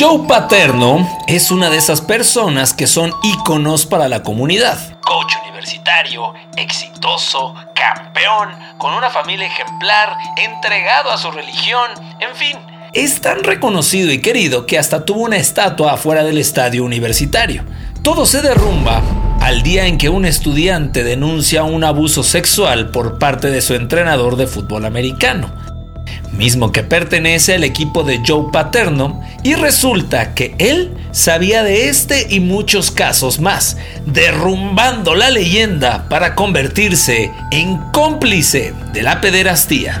Joe Paterno es una de esas personas que son íconos para la comunidad. Coach universitario, exitoso, campeón, con una familia ejemplar, entregado a su religión, en fin. Es tan reconocido y querido que hasta tuvo una estatua afuera del estadio universitario. Todo se derrumba al día en que un estudiante denuncia un abuso sexual por parte de su entrenador de fútbol americano mismo que pertenece al equipo de Joe Paterno, y resulta que él sabía de este y muchos casos más, derrumbando la leyenda para convertirse en cómplice de la pederastía.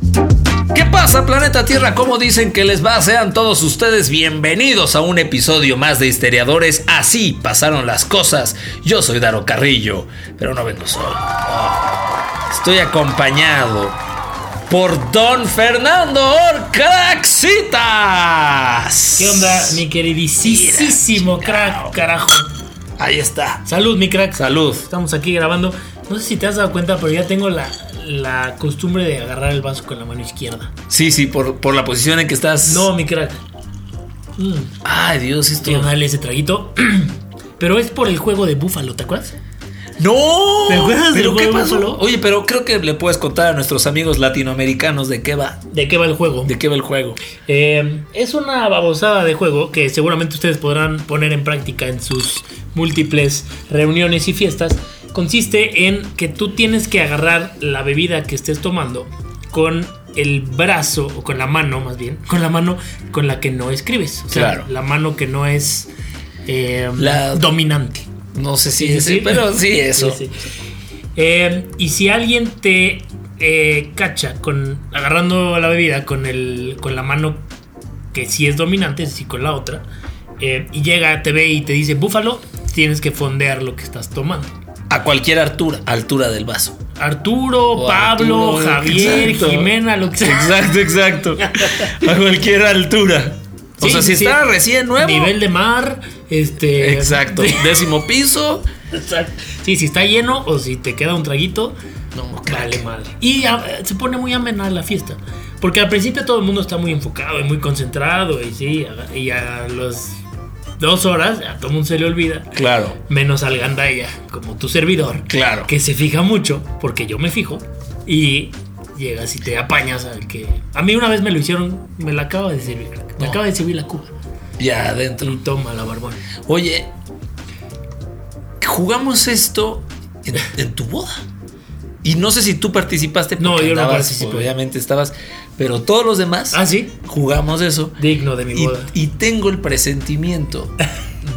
¿Qué pasa, planeta Tierra? ¿Cómo dicen que les va? Sean todos ustedes bienvenidos a un episodio más de Histeriadores. Así pasaron las cosas. Yo soy Daro Carrillo, pero no vengo solo. Estoy acompañado por Don Fernando Orcraxitas. ¿Qué onda, mi queridísimo crack, carajo? Ahí está. Salud, mi crack. Salud. Estamos aquí grabando. No sé si te has dado cuenta, pero ya tengo la, la costumbre de agarrar el vaso con la mano izquierda. Sí, sí, por, por la posición en que estás. No, mi crack. Mm. Ay, Dios, esto. Darle ese traguito. pero es por el juego de Búfalo, ¿te acuerdas? ¡No! ¿Te acuerdas del ¿Pero qué juego pasó? Búfalo? Oye, pero creo que le puedes contar a nuestros amigos latinoamericanos de qué va. ¿De qué va el juego? ¿De qué va el juego? Eh, es una babosada de juego que seguramente ustedes podrán poner en práctica en sus múltiples reuniones y fiestas. Consiste en que tú tienes que agarrar la bebida que estés tomando con el brazo, o con la mano más bien, con la mano con la que no escribes. O sea, Claro. la mano que no es eh, La- dominante. No sé si Sí, es, sí. pero sí, eso. Sí. Eh, y si alguien te eh, cacha con agarrando la bebida con el con la mano que sí es dominante, es decir, con la otra, y llega, te ve y te dice búfalo, tienes que fondear lo que estás tomando. A cualquier altura, altura del vaso. Arturo, O Pablo, Arturo, Javier, exacto. Jimena, lo que sea. Exacto, exacto. A cualquier altura. O sea, si sí, está recién nuevo. Nivel de mar, este. Exacto. Décimo piso. Exacto. Sí, si está lleno o si te queda un traguito, No, Vale, madre. Y ah, se pone muy amena la fiesta. Porque al principio todo el mundo está muy enfocado y muy concentrado. Y sí, y a las dos horas a todo mundo se le olvida. Claro, Menos al gandaya, como tu servidor. claro. Que se fija mucho, porque yo me fijo. Y llegas y te apañas al que. A mí una vez me lo hicieron, me la acaba de servir. Me No. acaba de servir la cuba. Ya adentro. Y toma la barbón. Oye, jugamos esto en, en tu boda. Y no sé si tú participaste. No, yo no participé. Obviamente estabas. Pero todos los demás Ah, sí. jugamos eso. Digno de mi boda. y tengo el presentimiento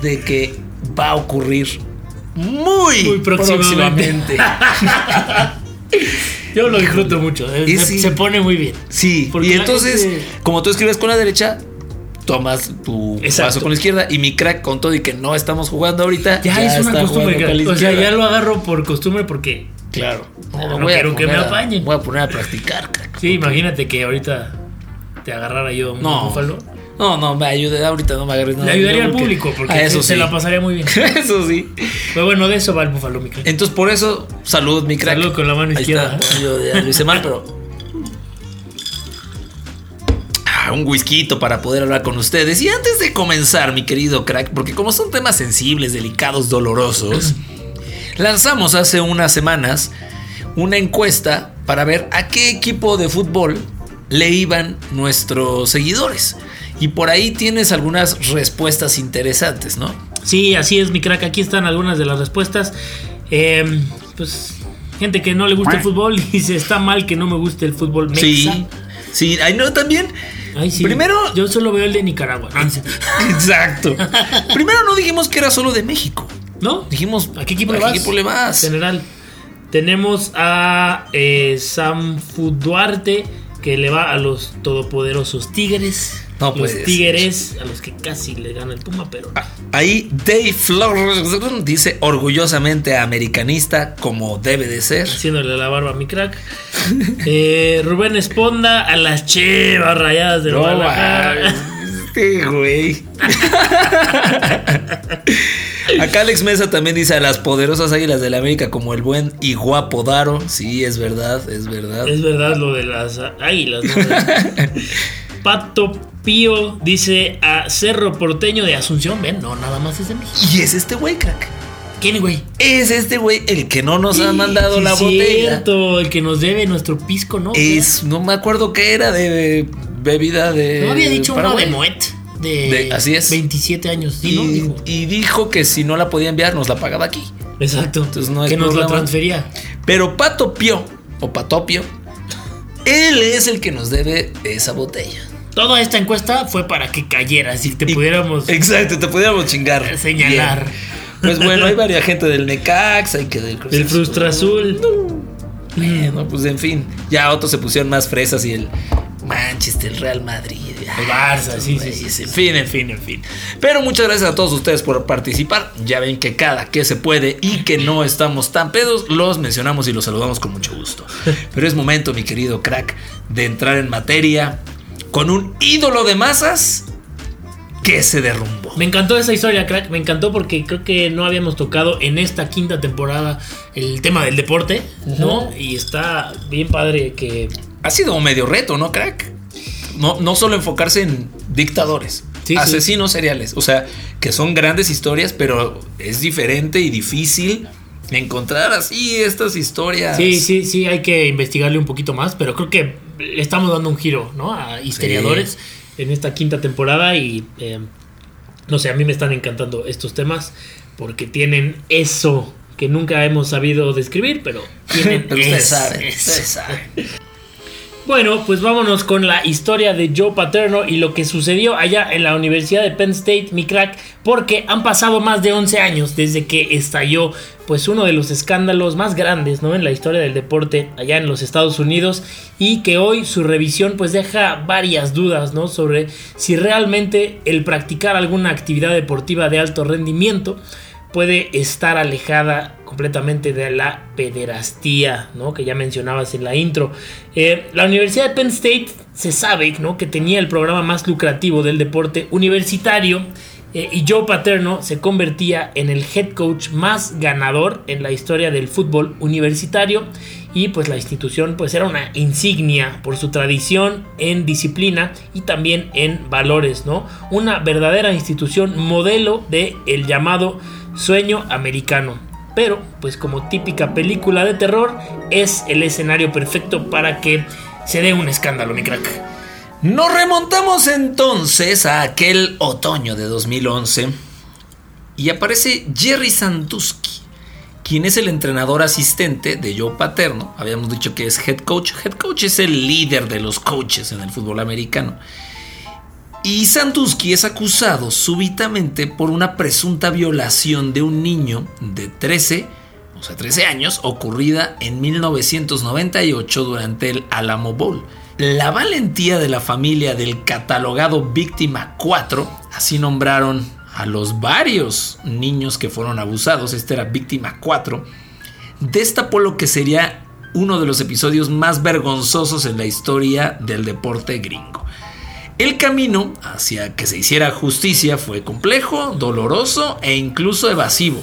de que va a ocurrir muy, Muy próximamente. próximamente. Yo lo disfruto mucho. eh, sí. Se pone muy bien. Sí, Porque y entonces, gente- como tú escribes con la derecha, tomas tu Exacto. vaso con la izquierda y mi crack con todo y que no estamos jugando ahorita. Ya, es una costumbre. la O sea, ya lo agarro por costumbre porque. Claro. No voy a quiero que me a- apañen. Voy a poner a practicar. Sí, imagínate que ahorita te agarrara yo un No. búfalo. No, no, me ayude. Ahorita no me agarres nada. Le ayudaría al público porque Ah, eso se sí. la pasaría muy bien. eso sí. Pero bueno, de eso va el búfalo, mi crack. Entonces, por eso, salud, mi crack. Salud con la mano Ahí izquierda. está. Yo ya lo hice mal, pero. Ah, un whisky para poder hablar con ustedes. Y antes de comenzar, mi querido crack, porque como son temas sensibles, delicados, dolorosos, lanzamos hace unas semanas una encuesta para ver a qué equipo de fútbol le iban nuestros seguidores. Y por ahí tienes algunas respuestas interesantes, ¿no? Sí, así es, mi crack. Aquí están algunas de las respuestas. Eh, pues, gente que no le gusta el fútbol dice: Está mal que no me guste el fútbol. mexa". Sí, sí, ahí no también. Ay, sí. Primero, Yo solo veo el de Nicaragua. Ah, sí. exacto. Primero no dijimos que era solo de México. ¿No? Dijimos, ¿A qué equipo le ¿a vas? qué equipo le vas? General. Tenemos a eh, Sanfu Duarte, que le va a los todopoderosos Tigres. los Tigres, a los que casi le gana el Puma, pero. Ah, ahí Dave Flores dice orgullosamente americanista, como debe de ser. Haciéndole la barba a mi crack. Eh, Rubén Esponda a las chivas rayadas de no, Este güey. Acá Alex Mesa también dice a las poderosas águilas de la América como el buen y guapo Daro. Sí, es verdad, es verdad. Es verdad lo de las águilas. Pato Pío dice a Cerro Porteño de Asunción. Ven, no, nada más es de México. Y es este güey, crack. ¿Quién, güey? Es este güey el que no nos ha mandado la botella. Cierto, el que nos debe nuestro pisco, ¿no? Es, no me acuerdo qué era de bebida de. No había dicho una de Moet. De, así es. 27 años. y, Dijo. y, dijo que si no la podía enviar, nos la pagaba aquí. Exacto. Entonces no que nos la transfería. Pero Pato Pío, o Patopio, él es el que nos debe esa botella. Toda esta encuesta fue para que cayeras y te pudiéramos. Exacto, te pudiéramos chingar. Señalar. Pues bueno, hay varias gente del Necax, hay que del El Frustra Azul. Bueno, pues en fin, ya otros se pusieron más fresas y el Manchester, el Real Madrid. El Barça, sí, sí, sí, En fin, en fin, en fin. Pero muchas gracias a todos ustedes por participar. Ya ven que cada que se puede y que no estamos tan pedos, los mencionamos y los saludamos con mucho gusto. Pero es momento, mi querido crack, de entrar en materia con un ídolo de masas que se derrumbó. Me encantó esa historia, crack. Me encantó porque creo que no habíamos tocado en esta quinta temporada el tema del deporte, ¿no? Y está bien padre que. Ha sido medio reto, ¿no, crack? No, no solo enfocarse en dictadores. asesinos seriales. O sea, que son grandes historias, pero es diferente y difícil encontrar así estas historias. Sí, sí, sí, hay que investigarle un poquito más, pero creo que le estamos dando un giro, ¿no? A historiadores en esta quinta temporada y eh, no sé, a mí me están encantando estos temas porque tienen eso que nunca hemos sabido describir, pero tienen Bueno, pues vámonos con la historia de Joe Paterno y lo que sucedió allá en la Universidad de Penn State, mi crack, porque han pasado más de 11 años desde que estalló pues uno de los escándalos más grandes, ¿no? en la historia del deporte allá en los Estados Unidos y que hoy su revisión pues deja varias dudas, ¿no? sobre si realmente el practicar alguna actividad deportiva de alto rendimiento puede estar alejada completamente de la pederastía, ¿no? Que ya mencionabas en la intro. Eh, la Universidad de Penn State se sabe, ¿no? Que tenía el programa más lucrativo del deporte universitario. Eh, y Joe Paterno se convertía en el head coach más ganador en la historia del fútbol universitario y pues la institución pues era una insignia por su tradición en disciplina y también en valores, ¿no? Una verdadera institución modelo de el llamado sueño americano. Pero, pues como típica película de terror, es el escenario perfecto para que se dé un escándalo, mi crack. Nos remontamos entonces a aquel otoño de 2011 y aparece Jerry Sandusky, quien es el entrenador asistente de Joe Paterno. Habíamos dicho que es head coach. Head coach es el líder de los coaches en el fútbol americano. Y Sandusky es acusado súbitamente por una presunta violación de un niño de 13, o sea, 13 años, ocurrida en 1998 durante el Alamo Bowl. La valentía de la familia del catalogado víctima 4, así nombraron a los varios niños que fueron abusados, este era víctima 4, destapó lo que sería uno de los episodios más vergonzosos en la historia del deporte gringo. El camino hacia que se hiciera justicia fue complejo, doloroso e incluso evasivo.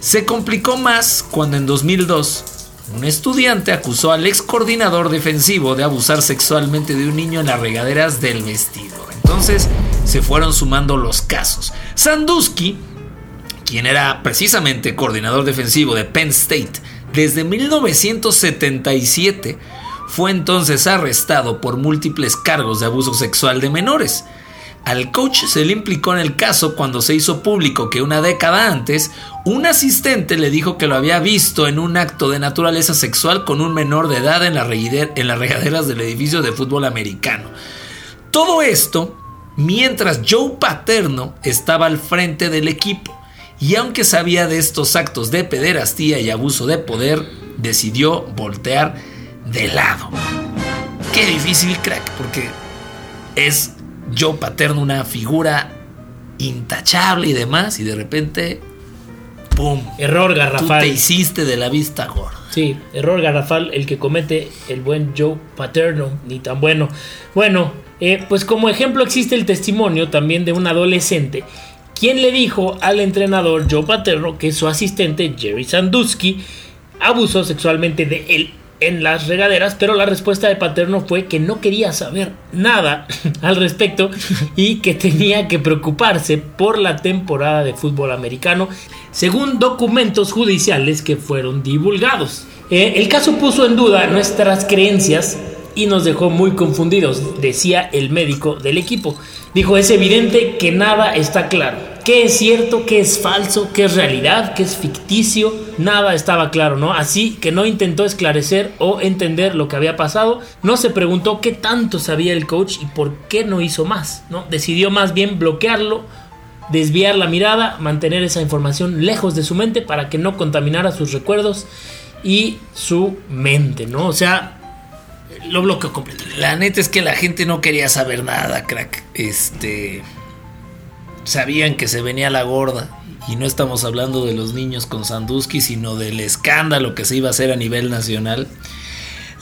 Se complicó más cuando en 2002 un estudiante acusó al ex coordinador defensivo de abusar sexualmente de un niño en las regaderas del vestido. Entonces se fueron sumando los casos. Sandusky, quien era precisamente coordinador defensivo de Penn State desde 1977, fue entonces arrestado por múltiples cargos de abuso sexual de menores. Al coach se le implicó en el caso cuando se hizo público que una década antes, un asistente le dijo que lo había visto en un acto de naturaleza sexual con un menor de edad en, las regaderas del edificio de fútbol americano. Todo esto mientras Joe Paterno estaba al frente del equipo y aunque sabía de estos actos de pederastía y abuso de poder, decidió voltear de lado. Qué difícil, crack, porque es Joe Paterno una figura intachable y demás, y de repente, ¡pum! Error garrafal. Tú te hiciste de la vista gorda. Sí, error garrafal el que comete el buen Joe Paterno, ni tan bueno. Bueno, eh, pues como ejemplo existe el testimonio también de un adolescente quien le dijo al entrenador Joe Paterno que su asistente Jerry Sandusky abusó sexualmente de él en las regaderas, pero la respuesta de Paterno fue que no quería saber nada al respecto y que tenía que preocuparse por la temporada de fútbol americano, según documentos judiciales que fueron divulgados. Eh, el caso puso en duda nuestras creencias y nos dejó muy confundidos, decía el médico del equipo. Dijo, es evidente que nada está claro. ¿Qué es cierto? ¿Qué es falso? ¿Qué es realidad? ¿Qué es ficticio? Nada estaba claro, ¿no? Así que no intentó esclarecer o entender lo que había pasado. No se preguntó qué tanto sabía el coach y por qué no hizo más, ¿no? Decidió más bien bloquearlo, desviar la mirada, mantener esa información lejos de su mente para que no contaminara sus recuerdos y su mente, ¿no? O sea, lo bloqueó completamente. La neta es que la gente no quería saber nada, crack. Este. Sabían que se venía la gorda. Y no estamos hablando de los niños con Sandusky, sino del escándalo que se iba a hacer a nivel nacional.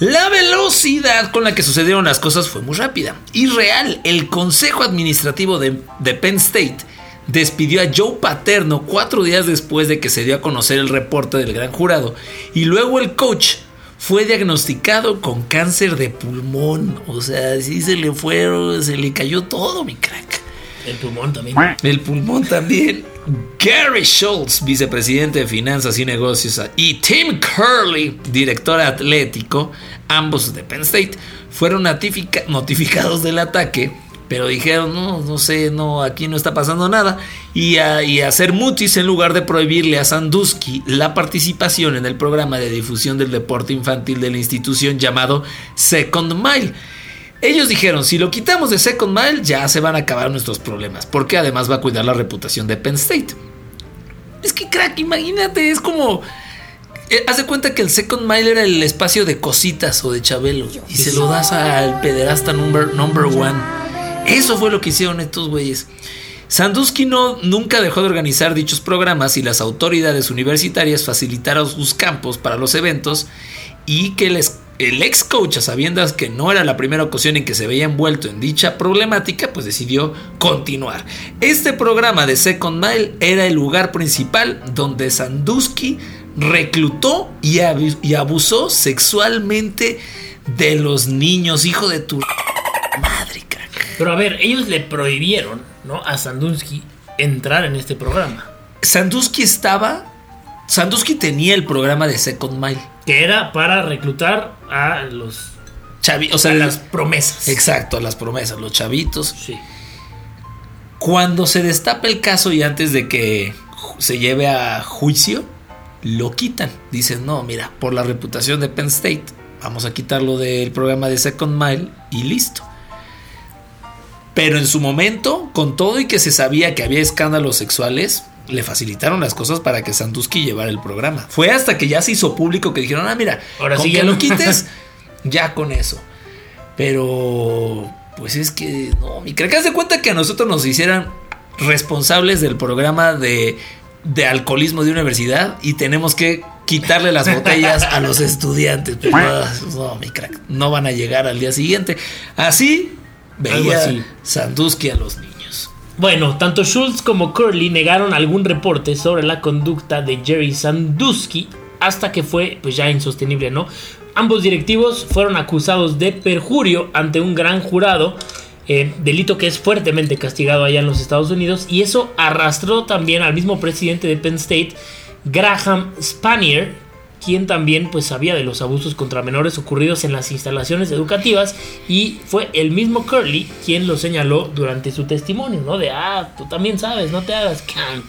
La velocidad con la que sucedieron las cosas fue muy rápida y real. El Consejo Administrativo de, Penn State despidió a Joe Paterno cuatro días después de que se dio a conocer el reporte del gran jurado. Y luego el coach fue diagnosticado con cáncer de pulmón. O sea, sí se le fue, se le cayó todo, mi crack. El pulmón también. El pulmón también. Gary Schultz, vicepresidente de Finanzas y Negocios, y Tim Curley, director atlético, ambos de Penn State, fueron notificados del ataque pero dijeron, no, no sé, no, aquí no está pasando nada. Y, hacer mutis en lugar de prohibirle a Sandusky la participación en el programa de difusión del deporte infantil de la institución llamado Second Mile. Ellos dijeron, si lo quitamos de Second Mile ya se van a acabar nuestros problemas, porque además va a cuidar la reputación de Penn State. Es que crack, imagínate, es como... Eh, haz de cuenta que el Second Mile era el espacio de cositas o de Chabelo y se lo das al pederasta number, number one. Eso fue lo que hicieron estos güeyes. Sandusky no, nunca dejó de organizar dichos programas y las autoridades universitarias facilitaron sus campos para los eventos y que el ex coach, a sabiendas que no era la primera ocasión en que se veía envuelto en dicha problemática, pues decidió continuar. Este programa de Second Mile era el lugar principal donde Sandusky reclutó y, y abusó sexualmente de los niños, hijo de tu pero a ver, ellos le prohibieron ¿no? a Sandusky entrar en este programa. Sandusky estaba. Sandusky tenía el programa de Second Mile. Que era para reclutar a los. Chavi o sea, a las promesas. Exacto, a las promesas, los chavitos. Sí. Cuando se destapa el caso y antes de que se lleve a juicio, lo quitan. Dicen, no, mira, por la reputación de Penn State, vamos a quitarlo del programa de Second Mile y listo. Pero en su momento, con todo y que se sabía que había escándalos sexuales, le facilitaron las cosas para que Sandusky llevara el programa. Fue hasta que ya se hizo público que dijeron, ah, mira, ahora sí que lo quites, ya con eso. Pero, pues es que, no, mi que de cuenta que a nosotros nos hicieran responsables del programa de, de alcoholismo de universidad y tenemos que quitarle las botellas a los estudiantes. no, mi crack, no van a llegar al día siguiente. Así veía Sandusky a los niños. Bueno, tanto Schultz como Curly negaron algún reporte sobre la conducta de Jerry Sandusky hasta que fue pues ya insostenible, ¿no? Ambos directivos fueron acusados de perjurio ante un gran jurado, eh, delito que es fuertemente castigado allá en los Estados Unidos, y eso arrastró también al mismo presidente de Penn State, Graham Spanier, quien también pues sabía de los abusos contra menores ocurridos en las instalaciones educativas y fue el mismo Curly quien lo señaló durante su testimonio, ¿no? De, ah, tú también sabes, no te hagas cam.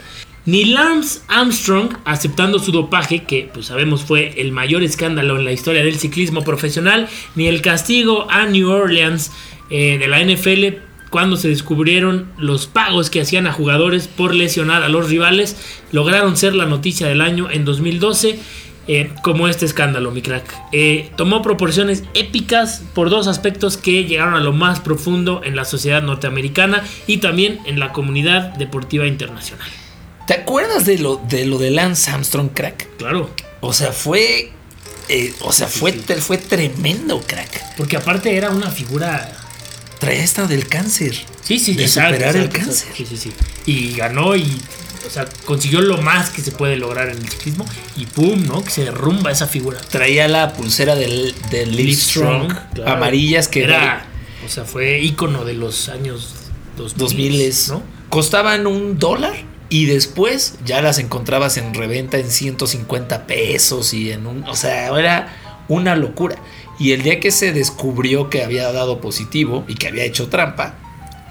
Ni Lance Armstrong, aceptando su dopaje, que pues sabemos fue el mayor escándalo en la historia del ciclismo profesional, ni el castigo a New Orleans eh, de la NFL cuando se descubrieron los pagos que hacían a jugadores por lesionar a los rivales, lograron ser la noticia del año en 2012 eh, como este escándalo, mi crack. Eh, tomó proporciones épicas por dos aspectos que llegaron a lo más profundo en la sociedad norteamericana y también en la comunidad deportiva internacional. ¿Te acuerdas de lo de, lo de Lance Armstrong, crack? Claro. O sea, fue. eh, o sea, fue, fue tremendo, crack. Porque aparte era una figura. Traía esta del cáncer. Sí, sí, De exacto, superar el exacto, cáncer. Sí, sí, sí. Y ganó y. O sea, consiguió lo más que se puede lograr en el ciclismo. Y pum, ¿no? Que se derrumba esa figura. Traía la pulsera del, del Livestrong, claro. amarillas que era. O sea, fue ícono de los años 2000, 2000 ¿no? costaban un dólar y después ya las encontrabas en reventa en 150 pesos y en un, o sea, era una locura. Y el día que se descubrió que había dado positivo y que había hecho trampa,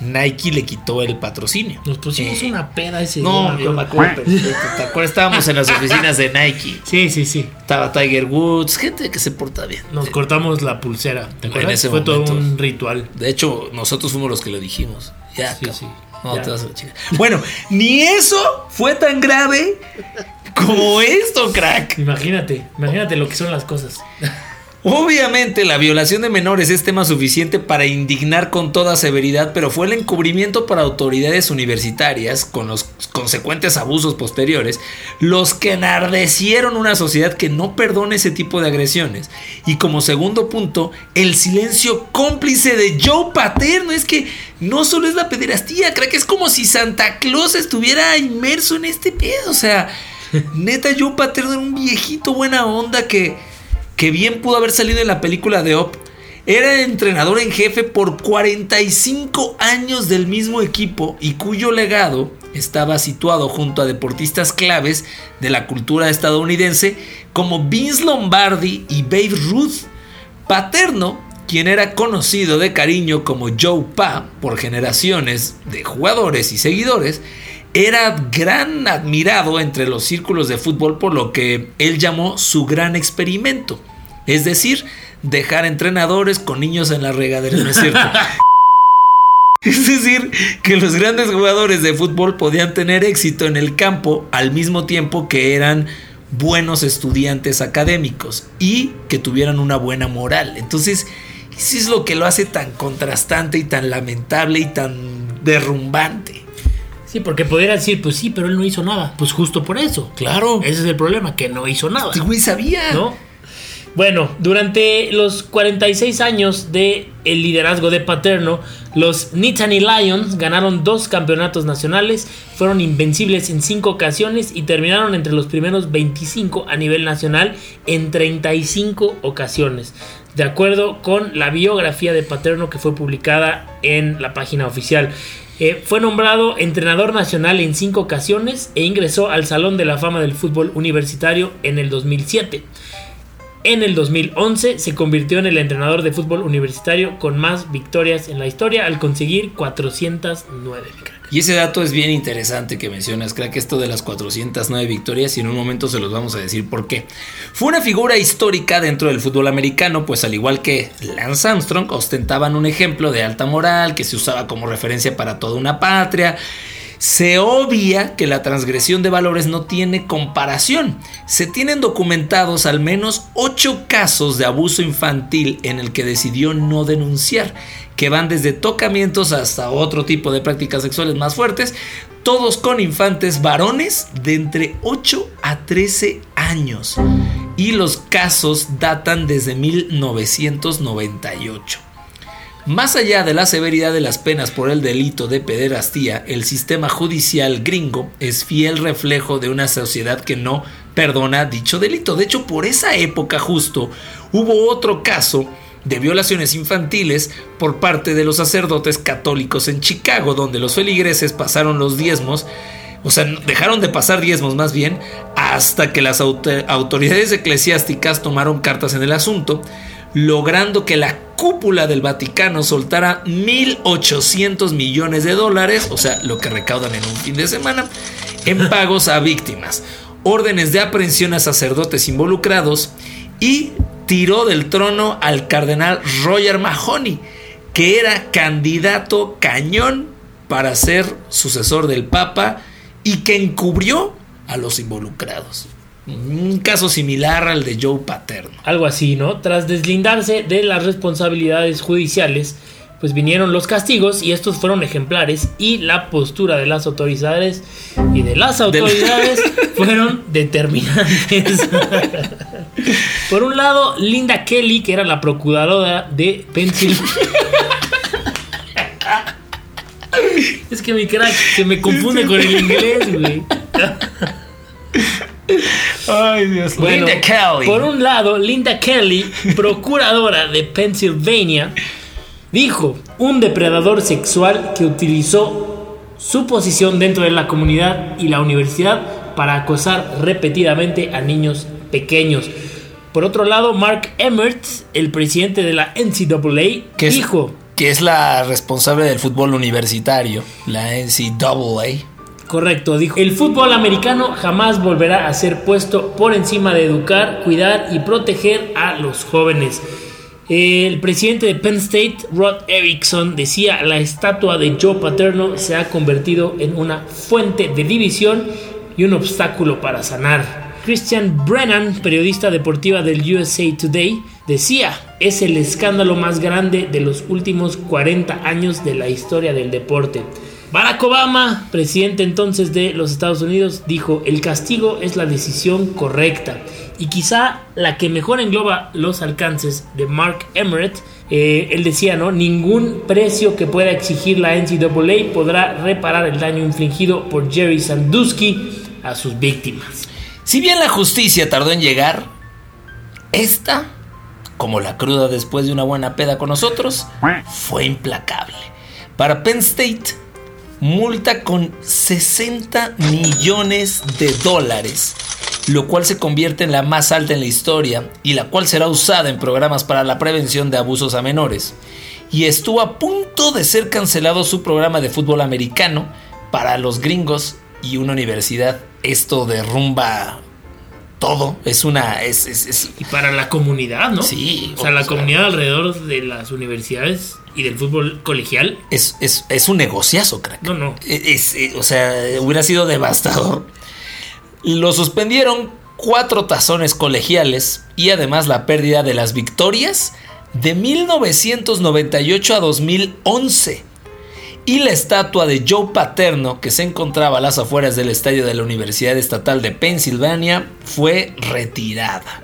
Nike le quitó el patrocinio. Nos pusimos Eh, una peda ese No, día. yo me acuerdo perfecto. ¿Te acuerdas? Estábamos en las oficinas de Nike. Sí, sí, sí. Estaba Tiger Woods, gente que se porta bien. Nos cortamos la pulsera. ¿Te En acuerdas? ese Fue todo un ritual. De hecho, nosotros fuimos los que lo dijimos. Ya, Sí, sí. No, Ya. te vas a. Bueno, ni eso fue tan grave como esto, crack. Imagínate, imagínate lo que son las cosas. Obviamente la violación de menores es tema suficiente para indignar con toda severidad, pero fue el encubrimiento para autoridades universitarias, con los consecuentes abusos posteriores, los que enardecieron una sociedad que no perdona ese tipo de agresiones. Y como segundo punto, el silencio cómplice de Joe Paterno. Es que no solo es la pederastía, que es como si Santa Claus estuviera inmerso en este pedo. O sea, neta, Joe Paterno era un viejito buena onda que que bien pudo haber salido en la película de Op. Era entrenador en jefe por 45 años del mismo equipo y cuyo legado estaba situado junto a deportistas claves de la cultura estadounidense como Vince Lombardi y Babe Ruth. Paterno, quien era conocido de cariño como Joe Pa por generaciones de jugadores y seguidores, era gran admirado entre los círculos de fútbol por lo que él llamó su gran experimento. Es decir, dejar entrenadores con niños en la regadera, ¿no es cierto? Es decir, que los grandes jugadores de fútbol podían tener éxito en el campo al mismo tiempo que eran buenos estudiantes académicos y que tuvieran una buena moral. Entonces, eso es lo que lo hace tan contrastante y tan lamentable y tan derrumbante. Sí, porque podría decir, pues sí, pero él no hizo nada. Pues justo por eso. Claro. Ese es el problema, que no hizo nada. Este güey sabía. ¿No? Bueno, durante los 46 años de el liderazgo de Paterno, los Nittany Lions ganaron dos campeonatos nacionales, fueron invencibles en cinco ocasiones y terminaron entre los primeros 25 a nivel nacional en 35 ocasiones. De acuerdo con la biografía de Paterno que fue publicada en la página oficial. Eh, fue nombrado entrenador nacional en cinco ocasiones e ingresó al Salón de la Fama del Fútbol Universitario en el 2007. En el 2011 se convirtió en el entrenador de fútbol universitario con más victorias en la historia al conseguir 409. crack. Y ese dato es bien interesante que mencionas, que esto de las 409 victorias y en un momento se los vamos a decir por qué. Fue una figura histórica dentro del fútbol americano, pues al igual que Lance Armstrong, ostentaban un ejemplo de alta moral que se usaba como referencia para toda una patria. Se obvia que la transgresión de valores no tiene comparación. Se tienen documentados al menos 8 casos de abuso infantil en el que decidió no denunciar, que van desde tocamientos hasta otro tipo de prácticas sexuales más fuertes, todos con infantes varones de entre 8 a 13 años. Y los casos datan desde 1998. Más allá de la severidad de las penas por el delito de pederastía, el sistema judicial gringo es fiel reflejo de una sociedad que no perdona dicho delito. De hecho, por esa época justo hubo otro caso de violaciones infantiles por parte de los sacerdotes católicos en Chicago, donde los feligreses pasaron los diezmos, o sea, dejaron de pasar diezmos más bien, hasta que las auto- autoridades eclesiásticas tomaron cartas en el asunto, logrando que la cúpula del Vaticano soltara 1.800 millones de dólares, o sea, lo que recaudan en un fin de semana, en pagos a víctimas, órdenes de aprehensión a sacerdotes involucrados y tiró del trono al cardenal Roger Mahony, que era candidato cañón para ser sucesor del Papa y que encubrió a los involucrados. Un caso similar al de Joe Paterno. Algo así, ¿no? Tras deslindarse de las responsabilidades judiciales, pues vinieron los castigos y estos fueron ejemplares y la postura de las autoridades y de las autoridades fueron determinantes. Por un lado, Linda Kelly, que era la procuradora de Pensilvania. es que mi crack se me confunde con el inglés, güey. Ay, Dios Bueno, Linda Kelly. Por un lado, Linda Kelly, procuradora de Pennsylvania, dijo, un depredador sexual que utilizó su posición dentro de la comunidad y la universidad para acosar repetidamente a niños pequeños. Por otro lado, Mark Emmert, el presidente de la NCAA, Que es- dijo, que es la responsable del fútbol universitario, la NCAA. Correcto, dijo. El fútbol americano jamás volverá a ser puesto por encima de educar, cuidar y proteger a los jóvenes. El presidente de Penn State, Rod Erickson, decía, la estatua de Joe Paterno se ha convertido en una fuente de división y un obstáculo para sanar. Christian Brennan, periodista deportiva del USA Today, decía, es el escándalo más grande de los últimos 40 años de la historia del deporte. Barack Obama, presidente entonces de los Estados Unidos, dijo, el castigo es la decisión correcta y quizá la que mejor engloba los alcances de Mark Emmert. Eh, él decía, ¿no? Ningún precio que pueda exigir la NCAA podrá reparar el daño infligido por Jerry Sandusky a sus víctimas. Si bien la justicia tardó en llegar, esta, como la cruda después de una buena peda con nosotros, fue implacable. Para Penn State, multa con 60 millones de dólares, lo cual se convierte en la más alta en la historia y la cual será usada en programas para la prevención de abusos a menores. Y estuvo a punto de ser cancelado su programa de fútbol americano para los gringos y una universidad. Esto derrumba todo. Es una. Es, es- es- Y para la comunidad, ¿no? Sí, O sea, o la sea- comunidad alrededor de las universidades y del fútbol colegial. es, es- es un negociazo, crack. No, no. Es- es- o sea, hubiera sido devastador. Lo suspendieron cuatro tazones colegiales y además la pérdida de las victorias de 1998 a 2011. Y la estatua de Joe Paterno, que se encontraba a las afueras del estadio de la Universidad Estatal de Pensilvania, fue retirada.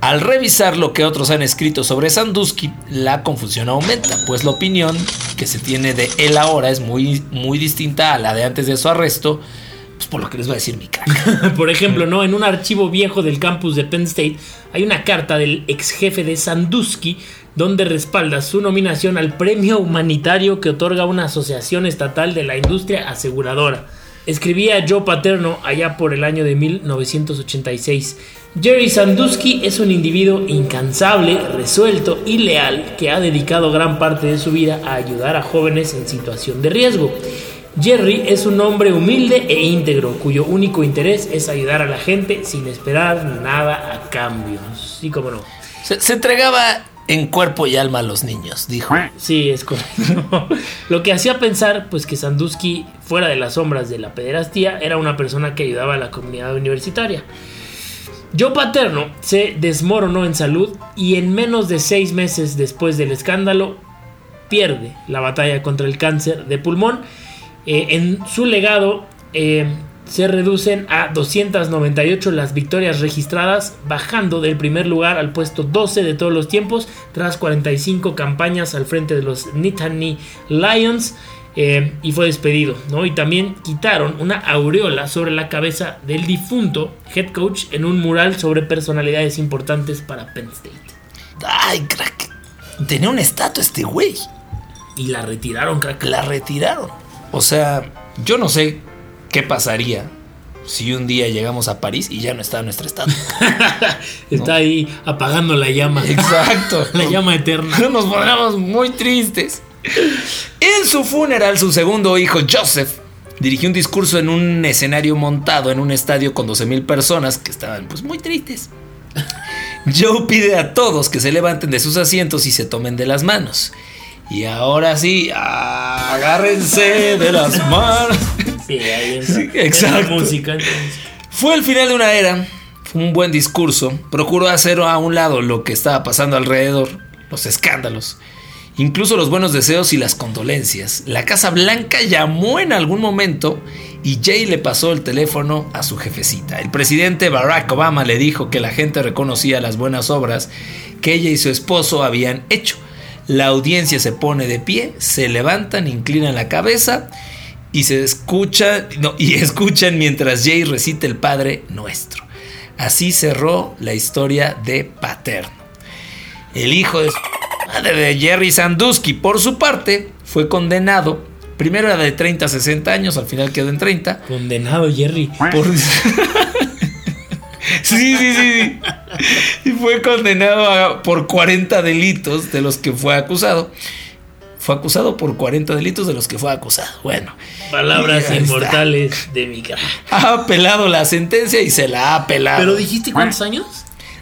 Al revisar lo que otros han escrito sobre Sandusky, la confusión aumenta, pues la opinión que se tiene de él ahora es muy, muy distinta a la de antes de su arresto, pues por lo que les va a decir mi. Por ejemplo, ¿no? En un archivo viejo del campus de Penn State hay una carta del ex jefe de Sandusky donde respalda su nominación al premio humanitario que otorga una asociación estatal de la industria aseguradora. Escribía Joe Paterno allá por el año de 1986. Jerry Sandusky es un individuo incansable, resuelto y leal que ha dedicado gran parte de su vida a ayudar a jóvenes en situación de riesgo. Jerry es un hombre humilde e íntegro, cuyo único interés es ayudar a la gente sin esperar nada a cambio. Sí, como no. Se, se entregaba en cuerpo y alma a los niños, dijo. Sí, es correcto. Lo que hacía pensar, pues, que Sandusky, fuera de las sombras de la pederastía, era una persona que ayudaba a la comunidad universitaria. Joe Paterno se desmoronó en salud y en menos de seis meses después del escándalo pierde la batalla contra el cáncer de pulmón. Eh, en su legado eh, se reducen a 298 las victorias registradas, bajando del primer lugar al puesto 12 de todos los tiempos, tras 45 campañas al frente de los Nittany Lions. eh, y fue despedido, ¿no? Y también quitaron una aureola sobre la cabeza del difunto head coach en un mural sobre personalidades importantes para Penn State. Ay, crack. Tenía una estatua este güey. Y la retiraron, crack. La retiraron. O sea, yo no sé qué pasaría si un día llegamos a París y ya no está nuestra estatua. Está ahí apagando la llama. Exacto. La llama eterna. Nos pondremos muy tristes. En su funeral, su segundo hijo, Joseph, dirigió un discurso en un escenario montado en un estadio con 12.000 personas que estaban pues muy tristes. Joe pide a todos que se levanten de sus asientos y se tomen de las manos. Y ahora sí, agárrense de las manos. Sí, ahí entra. Sí, exacto. Música. Fue el final de una era Fue un buen discurso. Procuró hacer a un lado lo que estaba pasando alrededor, los escándalos, incluso los buenos deseos y las condolencias. La Casa Blanca llamó en algún momento y Jay le pasó el teléfono a su jefecita. El presidente Barack Obama le dijo que la gente reconocía las buenas obras que ella y su esposo habían hecho. La audiencia se pone de pie, se levantan, inclinan la cabeza y se escucha y escuchan mientras Jay recita el Padre Nuestro. Así cerró la historia de Paterno. El hijo de, de Jerry Sandusky, por su parte, fue condenado Primero era de 30 a 60 años, al final quedó en 30. Condenado Jerry. sí, sí, sí. Y fue condenado por 40 delitos de los que fue acusado. Fue acusado por 40 delitos de los que fue acusado. Bueno. Palabras inmortales de mi cara. Ha apelado la sentencia y se la ha apelado. ¿Pero dijiste cuántos años?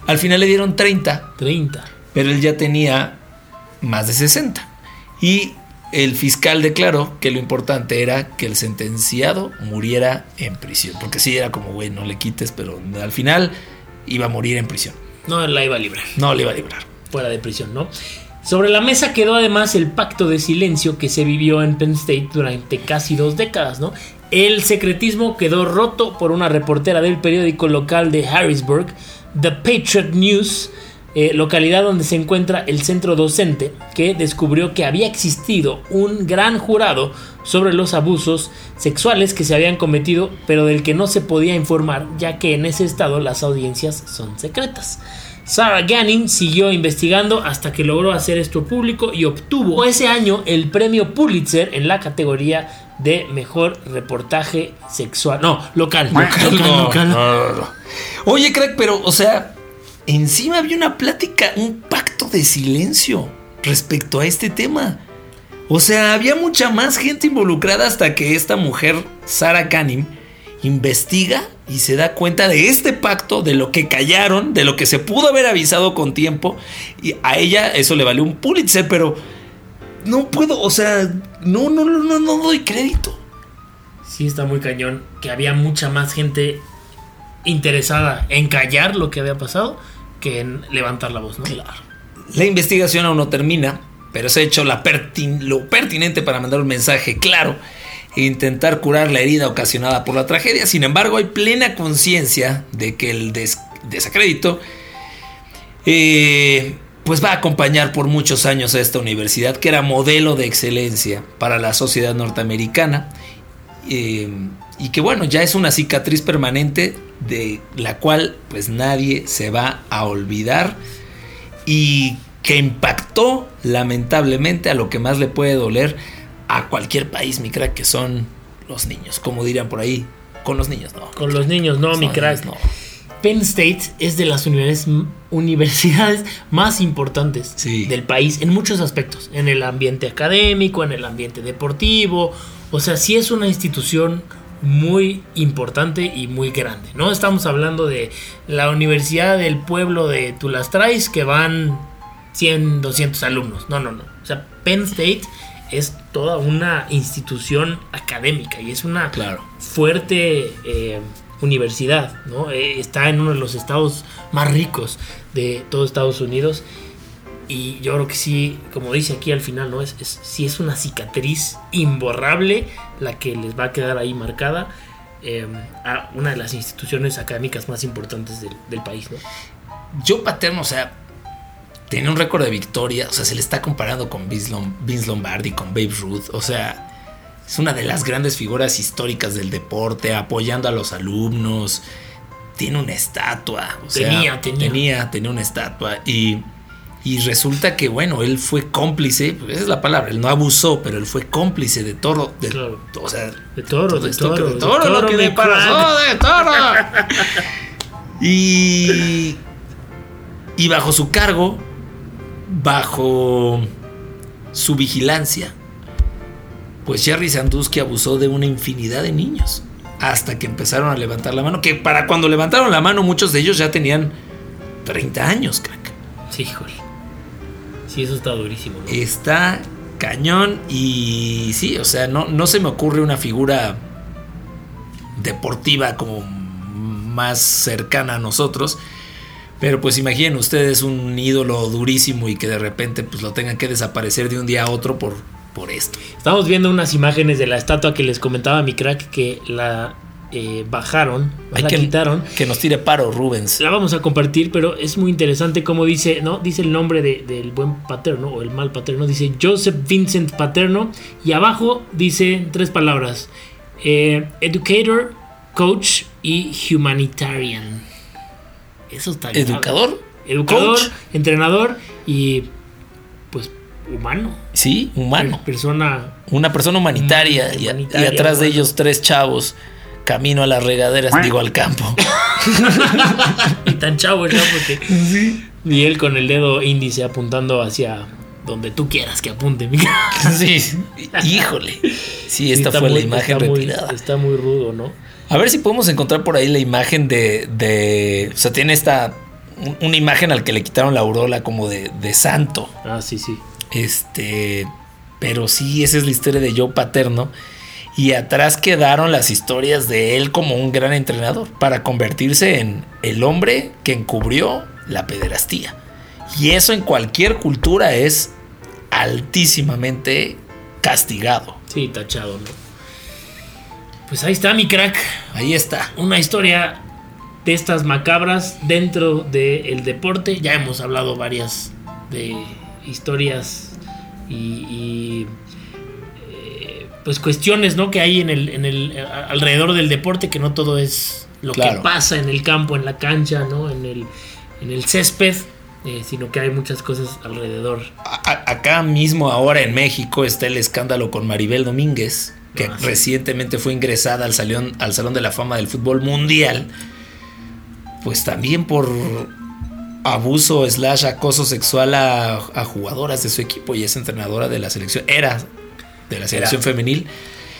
Al final le dieron 30. 30. Pero él ya tenía más de 60. Y el fiscal declaró que lo importante era que el sentenciado muriera en prisión. Porque sí, era como, güey, no le quites, pero al final iba a morir en prisión. No la iba a librar. No la iba a librar. Fuera de prisión, ¿no? Sobre la mesa quedó además el pacto de silencio que se vivió en Penn State durante casi dos décadas, ¿no? El secretismo quedó roto por una reportera del periódico local de Harrisburg, The Patriot News, eh, localidad donde se encuentra el centro docente, que descubrió que había existido un gran jurado sobre los abusos sexuales que se habían cometido, pero del que no se podía informar, ya que en ese estado las audiencias son secretas. Sarah Ganning siguió investigando hasta que logró hacer esto público y obtuvo ese año el premio Pulitzer en la categoría de mejor reportaje sexual. No, local. Local, Oye, crack, pero, o sea, encima había una plática, un pacto de silencio respecto a este tema. O sea, había mucha más gente involucrada hasta que esta mujer, Sarah Canning, investiga y se da cuenta de este pacto, de lo que callaron, de lo que se pudo haber avisado con tiempo. Y a ella eso le valió un Pulitzer, pero no puedo, o sea, no, no, no, no, no doy crédito. Sí, está muy cañón. Que había mucha más gente interesada en callar lo que había pasado que en levantar la voz, ¿no? Claro. La investigación aún no termina, pero se ha hecho lo pertinente para mandar un mensaje claro intentar curar la herida ocasionada por la tragedia. Sin embargo, hay plena conciencia de que el desacrédito eh, pues va a acompañar por muchos años a esta universidad, que era modelo de excelencia para la sociedad norteamericana. Eh, y que bueno, ya es una cicatriz permanente de la cual pues nadie se va a olvidar y que impactó lamentablemente a lo que más le puede doler a cualquier país, mi crack, que son los niños, como dirían por ahí, con los niños, no. Con los niños, no, mi crack. no. Penn State es de las universidades más importantes del país en muchos aspectos, en el ambiente académico, en el ambiente deportivo, o sea, sí es una institución muy importante y muy grande. No estamos hablando de la Universidad del Pueblo de Tulastrais que van 100, 200 alumnos. No, no, no. O sea, Penn State es toda una institución académica y es una fuerte eh, universidad. ¿no? Eh, está en uno de los estados más ricos de todo Estados Unidos y yo creo que sí, como dice aquí al final, ¿no? Es, es, sí es una cicatriz imborrable la que les va a quedar ahí marcada em, a una de las instituciones académicas más importantes del, país, ¿no? Yo Paterno, o sea, tiene un récord de victoria, o sea, se le está comparando con Vince, Lombardi, con Babe Ruth, o sea, es una de las grandes figuras históricas del deporte, apoyando a los alumnos, tiene una estatua, o tenía, tenía. tenía, tenía una estatua y y resulta que, bueno, él fue cómplice, pues esa es la palabra, él no abusó, pero él fue cómplice de todo. De, O sea, de toro, de toro, de toro, lo que le pasó, de toro. y, y bajo su cargo, bajo su vigilancia, pues Jerry Sandusky abusó de una infinidad de niños. Hasta que empezaron a levantar la mano. Que para cuando levantaron la mano, muchos de ellos ya tenían 30 años, crack. Sí, híjole. Sí, eso está durísimo. Está cañón y sí, o sea, no, no se me ocurre una figura deportiva como más cercana a nosotros. Pero pues imaginen ustedes un ídolo durísimo y que de repente pues lo tengan que desaparecer de un día a otro por, por esto. Estamos viendo unas imágenes de la estatua que les comentaba mi crack que la eh, bajaron, Hay la que, quitaron. que nos tire paro, Rubens. La vamos a compartir, pero es muy interesante como dice, ¿no? Dice el nombre de- del buen paterno o el mal paterno. Dice Joseph Vincent Paterno. Y abajo dice tres palabras. eh, educator, coach y humanitarian. Eso está. ¿Educador? Educador, ¿Coach? entrenador y pues humano. Sí, humano. Persona Una persona humanitaria, y- atrás de ellos tres chavos camino a las regaderas, digo al campo. y tan chavo ya porque y él con el dedo índice apuntando hacia donde tú quieras que apunte. sí, híjole. Sí, esta fue la imagen está muy- retirada. está muy rudo, ¿no? A ver si podemos encontrar por ahí la imagen de. de o sea, tiene esta. un- Una imagen al que le quitaron la aureola como de, de santo. Ah, sí, sí. Este. Pero sí, esa es la historia de Joe Paterno. Y atrás quedaron las historias de él como un gran entrenador para convertirse en el hombre que encubrió la pederastía. Y eso en cualquier cultura es altísimamente castigado. Sí, tachado, ¿no? Pues ahí está mi crack. Ahí está. Una historia de estas macabras dentro del deporte. Ya hemos hablado varias de historias y, y, eh, pues cuestiones ¿no? que hay en el, en el alrededor del deporte, que no todo es lo Claro. que pasa en el campo, en la cancha, ¿no? en, el, en el césped, eh, sino que hay muchas cosas alrededor. A- acá mismo, ahora en México, está el escándalo con Maribel Domínguez, que Ah, sí. recientemente fue ingresada al salón, al Salón de la Fama del Fútbol Mundial, pues también por abuso slash acoso sexual a, a jugadoras de su equipo y es entrenadora de la selección, era de la selección femenil.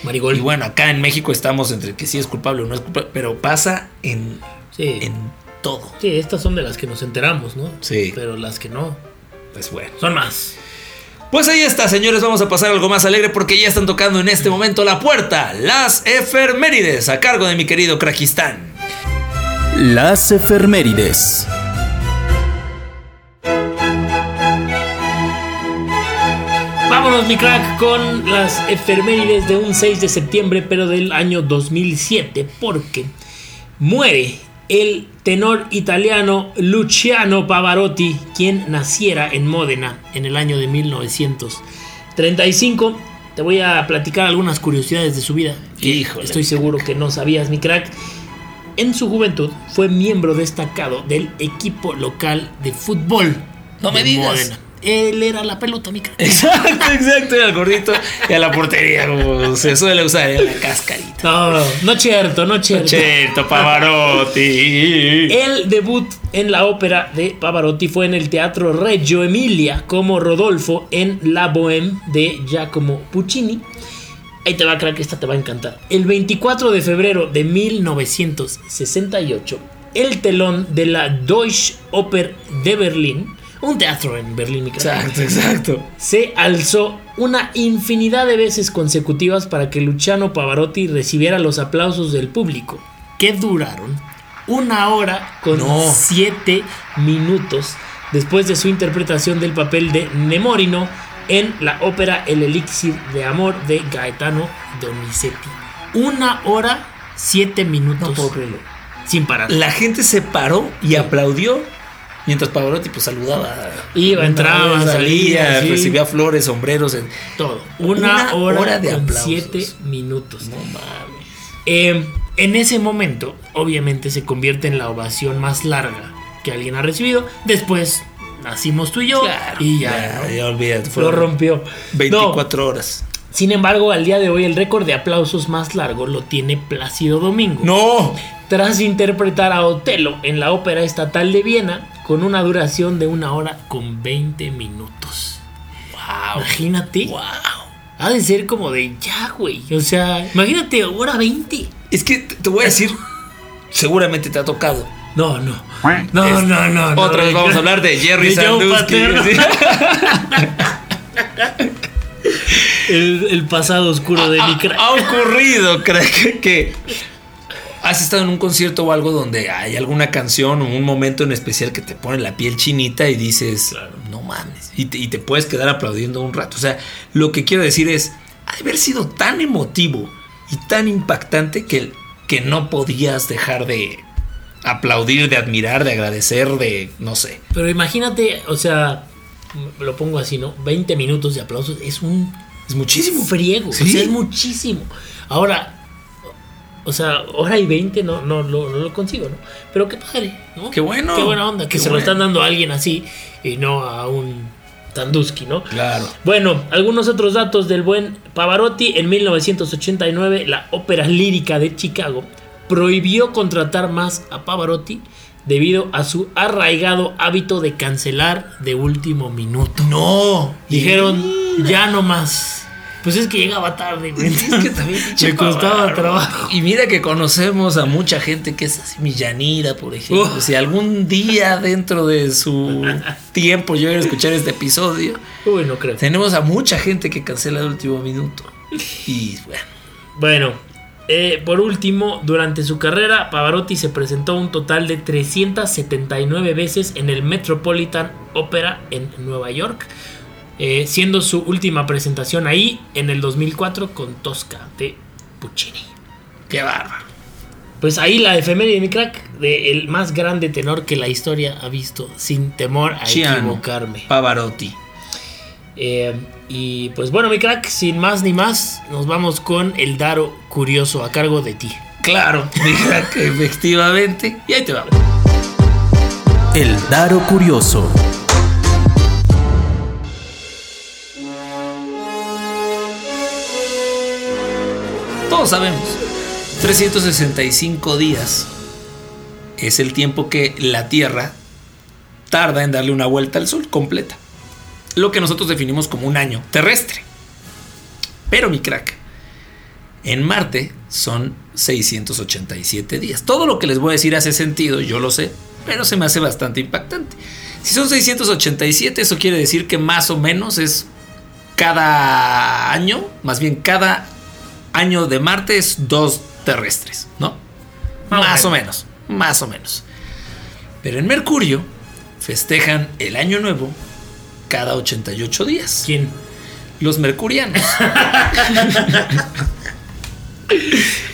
Marigol. Y bueno, acá en México estamos entre que sí es culpable o no es culpable, pero pasa en, sí. en todo. sí, estas son de las que nos enteramos, ¿no? Sí. Pero las que no, Pues bueno. son más. Pues ahí está, señores, vamos a pasar a algo más alegre porque ya están tocando en este momento la puerta, las efemérides, a cargo de mi querido Krakistán. Las efemérides. Vámonos, mi crack, con las efemérides de un 6 de septiembre, pero del año 2007, porque muere el tenor italiano Luciano Pavarotti, quien naciera en Módena en el año de 1935. Te voy a platicar algunas curiosidades de su vida. Híjole. Estoy seguro que no sabías, mi crack. En su juventud fue miembro destacado del equipo local de fútbol. No me de digas. Módena. Él era la pelota, crack. Exacto, exacto, era el gordito y a la portería, como se suele usar, en la cascarita. No, no cierto, no cierto. Cheto Pavarotti. El debut en la ópera de Pavarotti fue en el Teatro Reggio Emilia como Rodolfo en La Bohème de Giacomo Puccini. Ahí te va a creer que esta te va a encantar. El 24 de febrero de 1968, el telón de la Deutsche Oper de Berlín, un teatro en Berlín, Exacto, exacto. se alzó una infinidad de veces consecutivas para que Luciano Pavarotti recibiera los aplausos del público, que duraron una hora con No. siete minutos después de su interpretación del papel de Nemorino en la ópera El Elixir de Amor de Gaetano Donizetti. Una hora, siete minutos. No puedo creerlo. Sin parar. La gente se paró y aplaudió mientras Pavarotti pues saludaba. Iba, entraba, vez salía, sí. recibía flores, sombreros. en- Todo. Una, Una hora, hora de con aplausos. siete minutos. No mames. Eh, en ese momento, obviamente, se convierte en la ovación más larga que alguien ha recibido. Después nacimos tú y yo Claro, y ya, ¿no? ya olvídate. lo rompió. 24 horas. Sin embargo, al día de hoy el récord de aplausos más largo lo tiene Plácido Domingo. ¡No! Tras interpretar a Otelo en la Ópera Estatal de Viena con una duración de una hora con 20 minutos. ¡Wow! Imagínate. ¡Wow! Ha de ser como de ya, güey. O sea, imagínate, hora 20. Es que te voy a decir, seguramente te ha tocado. No, no. No, Es- no, no, no. Otra vez vamos a hablar de Jerry De Sandusky. Sí. El, el pasado oscuro de mi crack. Ha ocurrido, crack, que ¿Has estado en un concierto o algo donde hay alguna canción o un momento en especial que te pone la piel chinita y dices, Claro. no mames, y te, y te puedes quedar aplaudiendo un rato? O sea, lo que quiero decir es, ha de haber sido tan emotivo y tan impactante que, que no podías dejar de aplaudir, de admirar, de agradecer, de, no sé. Pero imagínate, o sea, lo pongo así, ¿no? 20 minutos de aplausos es un Es muchísimo. friego, Sí. o sea, es muchísimo. Ahora, o sea, hora y 20 no, no, lo- no lo consigo, ¿no? Pero qué padre, ¿no? Qué bueno. Qué buena onda, que Qué se lo están dando a alguien así y no a un Tanduski, ¿no? Claro. Bueno, algunos otros datos del buen Pavarotti. En 1989, la ópera lírica de Chicago prohibió contratar más a Pavarotti debido a su arraigado hábito de cancelar de último minuto. No. Dijeron, ya no más. Pues es que llegaba tarde, güey. Es que también Le costaba trabajo. Y mira que conocemos a mucha gente que es así, Millanira, por ejemplo. Si algún día dentro de su tiempo yo a escuchar este episodio, Uy, no creo. tenemos a mucha gente que cancela de último minuto. Y bueno, Bueno, eh, por último, durante su carrera, Pavarotti se presentó un total de 379 veces en el Metropolitan Opera en Nueva York, eh, siendo su última presentación ahí en el 2004 con Tosca de Puccini. qué bárbaro. Pues ahí la efeméride, mi crack, de el más grande tenor que la historia ha visto, sin temor a Chiano equivocarme. Pavarotti. Eh, y pues bueno, mi crack, sin más ni más, nos vamos con el Daro Curioso a cargo de ti. Claro, mira que efectivamente. Y ahí te va. El Daro Curioso. Todos sabemos. 365 días es el tiempo que la Tierra tarda en darle una vuelta al Sol completa. Lo que nosotros definimos como un año terrestre. Pero mi crack, en Marte son 687 días. Todo lo que les voy a decir hace sentido, yo lo sé, pero se me hace bastante impactante. Si son 687, eso quiere decir que más o menos es cada año, más bien cada año de Marte es dos terrestres, ¿no? Más o Más o menos, más o menos. Pero en Mercurio festejan el año nuevo cada 88 días. ¿Quién? Los mercurianos.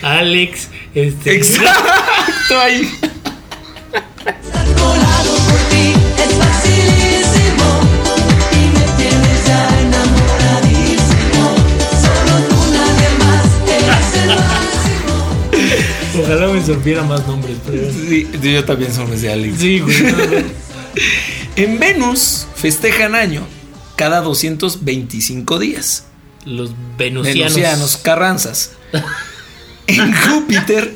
Alex, este. Exacto ahí. Ojalá me sorbiera más nombres, pero. Sí, yo también soy de Alex. Sí, güey. En Venus festejan año cada 225 días. Los venusianos. Venusianos, Carranzas. En Júpiter.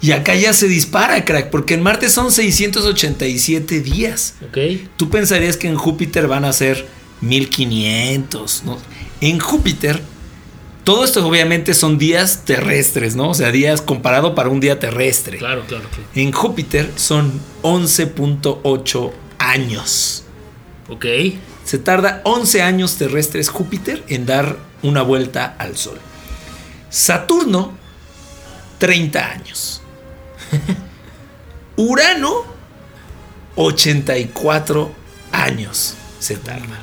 Y acá ya se dispara, crack, porque en Marte son 687 días. Ok. Tú pensarías que en Júpiter van a ser 1500, ¿no? En Júpiter, todo esto obviamente son días terrestres, ¿no? O sea, días comparado para un día terrestre. Claro, claro, claro. En Júpiter son 11.8 años. Ok. Se tarda 11 años terrestres Júpiter en dar una vuelta al Sol. Saturno, 30 años. Urano, 84 años se tarda.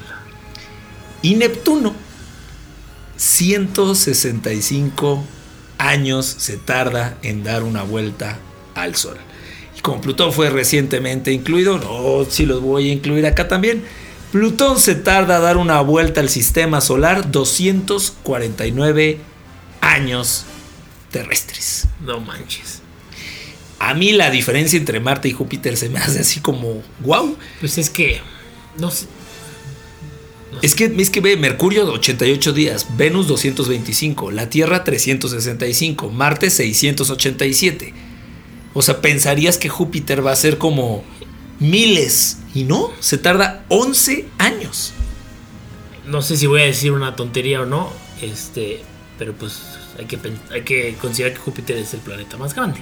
Y Neptuno, 165 años se tarda en dar una vuelta al Sol. Y como Plutón fue recientemente incluido, no, si los voy a incluir acá también. Plutón se tarda a dar una vuelta al sistema solar 249 años terrestres. No manches. A mí la diferencia entre Marte y Júpiter se me hace así como wow. Pues es que. No sé. Es que, es que ve, Mercurio 88 días, Venus 225, la Tierra 365, Marte 687. O sea, pensarías que Júpiter va a ser como miles y no, se tarda 11 años. No sé si voy a decir una tontería o no. Este. Pero pues hay que, hay que considerar que Júpiter es el planeta más grande.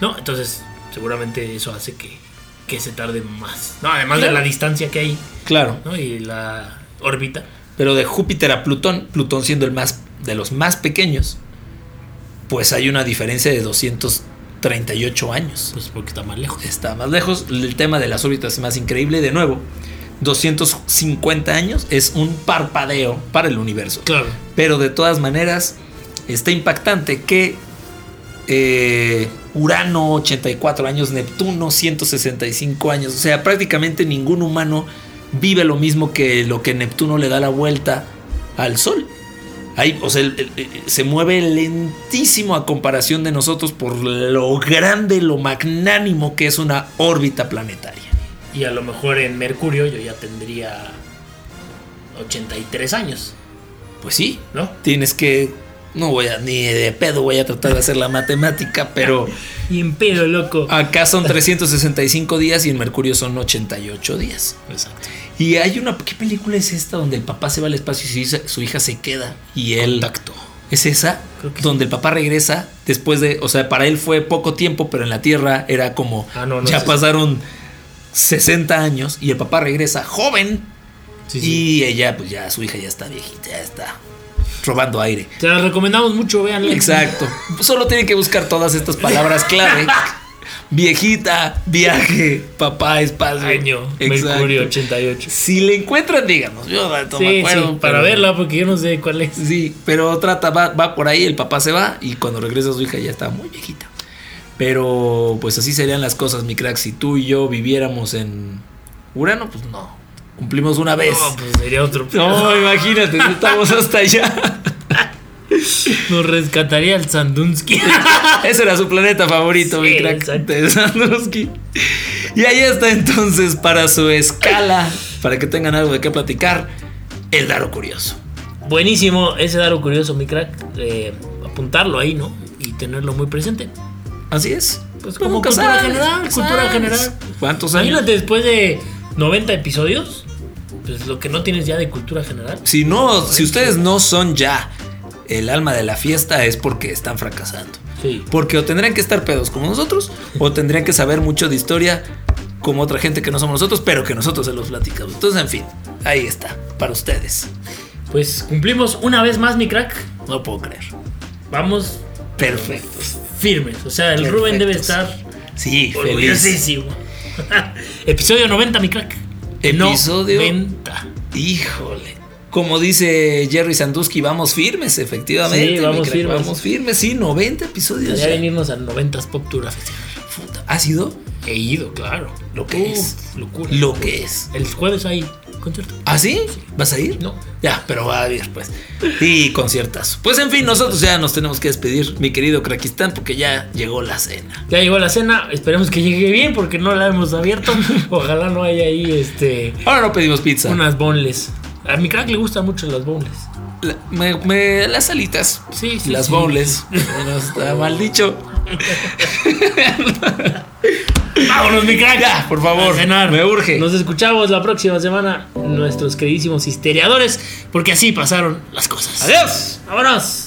¿No? Entonces, seguramente eso hace que, que se tarde más. No, además de la distancia que hay, Claro, ¿no? Y la órbita. pero de Júpiter a Plutón, Plutón siendo el más de los más pequeños, pues hay una diferencia de 238 años. Pues porque está más lejos. Está más lejos. El tema de las órbitas es más increíble. De nuevo, 250 años es un parpadeo para el universo. Claro. Pero de todas maneras, está impactante que eh, Urano 84 años, Neptuno 165 años. O sea, prácticamente ningún humano vive lo mismo que lo que Neptuno le da la vuelta al Sol. Ahí, o sea, se mueve lentísimo a comparación de nosotros por lo grande, lo magnánimo que es una órbita planetaria. Y a lo mejor en Mercurio yo ya tendría 83 años, Pues sí, ¿no? tienes que. No voy a, ni de pedo voy a tratar de hacer la matemática, pero Y en pedo, loco. acá son 365 días y en Mercurio son 88 días. Exacto. Y hay una. ¿Qué película es esta donde el papá se va al espacio y su hija, su hija se queda? Y él. Contacto. ¿Es esa? Creo que donde el papá regresa después de. O sea, para él fue poco tiempo, pero en la Tierra era como. Ah, no, no ya pasaron 60 años y el papá regresa joven. Sí, sí. Y ella, pues ya, su hija ya está viejita, ya está robando aire. Te la recomendamos mucho, véanla. Exacto. Solo tienen que buscar todas estas palabras clave. Viejita, viaje, papá, espacio. Mercurio 88. Si le encuentran, díganos. Yo no Sí, me acuerdo. sí, para pero- verla, porque yo no sé cuál es. Sí, pero trata, va, va por ahí, el papá se va y cuando regresa su hija ya está muy viejita. Pero pues así serían las cosas, mi crack. Si tú y yo viviéramos en Urano, pues no. Cumplimos una vez. No, pues sería otro. No, imagínate, estamos hasta allá. Nos rescataría el Sandunsky. Ese era su planeta favorito, mi Sí, crack. exacto. de Sandowski. Y ahí está entonces para su escala, para que tengan algo de qué platicar, el Daro Curioso. Buenísimo ese Daro Curioso, mi crack. Eh, apuntarlo ahí, ¿no? Y tenerlo muy presente. Así es. Pues Tú como cultura sabes, general, cultura general. ¿Cuántos años? Imagínate después de 90 episodios, pues lo que no tienes ya de cultura general. Si no, si ustedes no son ya el alma de la fiesta es porque están fracasando. Sí. Porque o tendrían que estar pedos como nosotros, o tendrían que saber mucho de historia como otra gente que no somos nosotros, pero que nosotros se los platicamos. Entonces, en fin, ahí está, para ustedes. Pues cumplimos una vez más, mi crack. No puedo creer. Vamos Perfectos. firmes. O sea, el Rubén debe estar Sí, feliz. orgullosísimo. Episodio 90, mi crack. Episodio- 90. Híjole. Como dice Jerry Sandusky, vamos firmes, efectivamente. Sí, vamos firmes. Vamos firmes, sí, 90 episodios. Ya ya. venirnos al 90s Pop Tour a festejar. ¿Ha sido? He ido, claro. Lo que es. Locura. Lo que es. El jueves hay concierto. ¿Ah, sí? ¿Vas a ir? No. Ya, pero va a ir, pues. Y conciertazo. Pues en fin, nosotros ya nos tenemos que despedir, mi querido Krakistán, porque ya llegó la cena. Ya llegó la cena, esperemos que llegue bien porque no la hemos abierto. Ojalá no haya ahí este Ahora no pedimos pizza. unas boneless. A mi crack le gustan mucho las. La- me- me- las alitas. Sí, sí, Las sí. bowls. No está mal dicho. Vámonos, mi crack. Ya, por favor, A cenar. me urge. Nos escuchamos la próxima semana, nuestros queridísimos histeriadores, porque así pasaron las cosas. Adiós. ¡Vámonos!